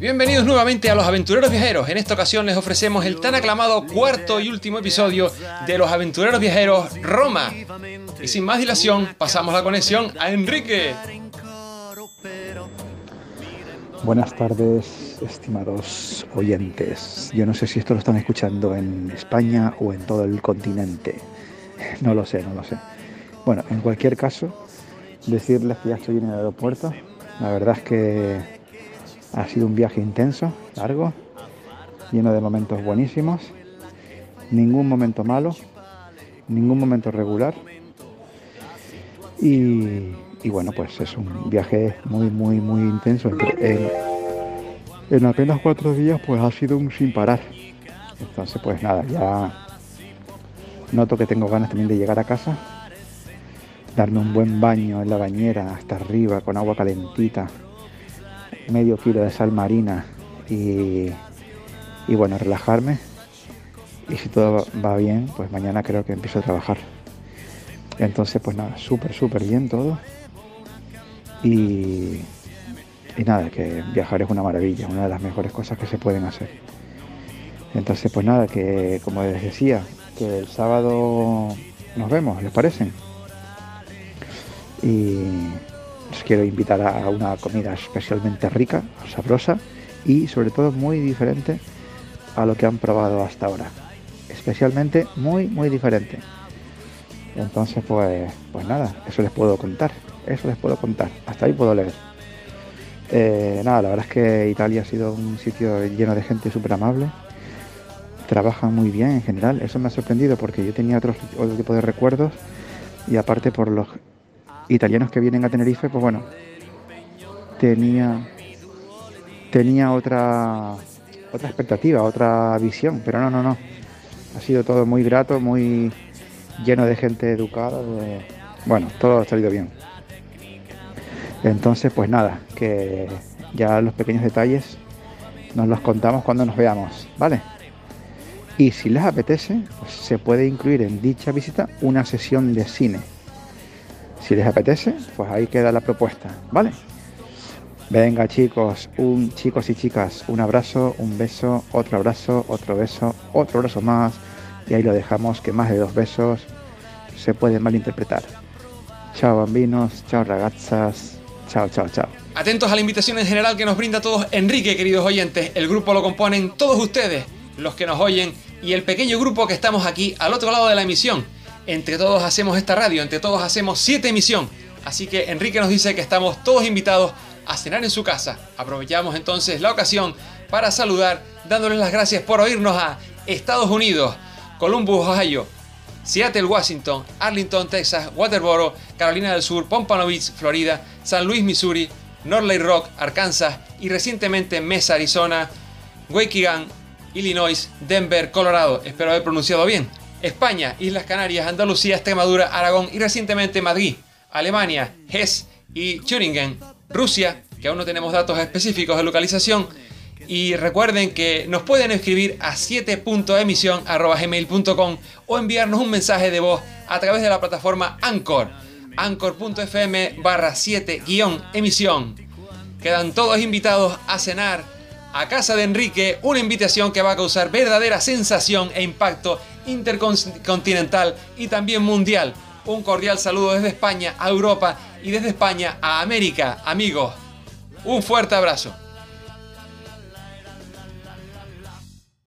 Bienvenidos nuevamente a Los Aventureros Viajeros. En esta ocasión les ofrecemos el tan aclamado cuarto y último episodio de Los Aventureros Viajeros Roma. Y sin más dilación, pasamos la conexión a Enrique. Buenas tardes, estimados oyentes. Yo no sé si esto lo están escuchando en España o en todo el continente. No lo sé, no lo sé. Bueno, en cualquier caso, decirles que ya estoy en el aeropuerto. La verdad es que ha sido un viaje intenso, largo, lleno de momentos buenísimos, ningún momento malo, ningún momento regular. Y, bueno, pues es un viaje muy, muy, muy intenso. En, en apenas cuatro días pues ha sido un sin parar. Entonces pues nada, ya noto que tengo ganas también de llegar a casa, darme un buen baño en la bañera hasta arriba con agua calentita, medio kilo de sal marina y, y bueno, relajarme. Y si todo va bien, pues mañana creo que empiezo a trabajar. Entonces, pues nada, súper, súper bien todo. Y, y nada, que viajar es una maravilla, una de las mejores cosas que se pueden hacer. Entonces, pues nada, que como les decía, que el sábado nos vemos, ¿les parece? Y quiero invitar a una comida especialmente rica, sabrosa y sobre todo muy diferente a lo que han probado hasta ahora. Especialmente muy, muy diferente. Entonces, pues, pues nada, eso les puedo contar. Eso les puedo contar. Hasta ahí puedo leer. Eh, nada, la verdad es que Italia ha sido un sitio lleno de gente súper amable. Trabajan muy bien en general. Eso me ha sorprendido porque yo tenía otro, otro tipo de recuerdos y aparte por los italianos que vienen a Tenerife, pues bueno, tenía, tenía otra, otra expectativa, otra visión, pero no, no, no. Ha sido todo muy grato, muy lleno de gente educada. Bueno, todo ha salido bien. Entonces, pues nada, que ya los pequeños detalles nos los contamos cuando nos veamos, ¿vale? Y si les apetece, pues se puede incluir en dicha visita una sesión de cine si les apetece, pues ahí queda la propuesta, ¿vale? Venga chicos, un chicos y chicas, un abrazo, un beso, otro abrazo, otro beso, otro abrazo más y ahí lo dejamos que más de dos besos se pueden malinterpretar. Chao bambinos, chao ragazzas, chao, chao, chao. Atentos a la invitación en general que nos brinda todos Enrique, queridos oyentes. El grupo lo componen todos ustedes, los que nos oyen, y el pequeño grupo que estamos aquí al otro lado de la emisión entre todos hacemos esta radio, entre todos hacemos siete emisión. Así que Enrique nos dice que estamos todos invitados a cenar en su casa. Aprovechamos entonces la ocasión para saludar, dándoles las gracias por oírnos a Estados Unidos, Columbus, Ohio, Seattle, Washington, Arlington, Texas, Waterboro, Carolina del Sur, Pompano Beach, Florida, San Luis, Missouri, Lake Rock, Arkansas y recientemente Mesa, Arizona, Waukegan, Illinois, Denver, Colorado. Espero haber pronunciado bien. España, Islas Canarias, Andalucía, Extremadura, Aragón y recientemente Madrid, Alemania, Hesse y Thüringen, Rusia, que aún no tenemos datos específicos de localización. Y recuerden que nos pueden escribir a 7.emisión.gmail.com o enviarnos un mensaje de voz a través de la plataforma Anchor, anchor.fm barra 7-emisión. Quedan todos invitados a cenar a casa de Enrique, una invitación que va a causar verdadera sensación e impacto intercontinental y también mundial. Un cordial saludo desde España a Europa y desde España a América, amigos. Un fuerte abrazo.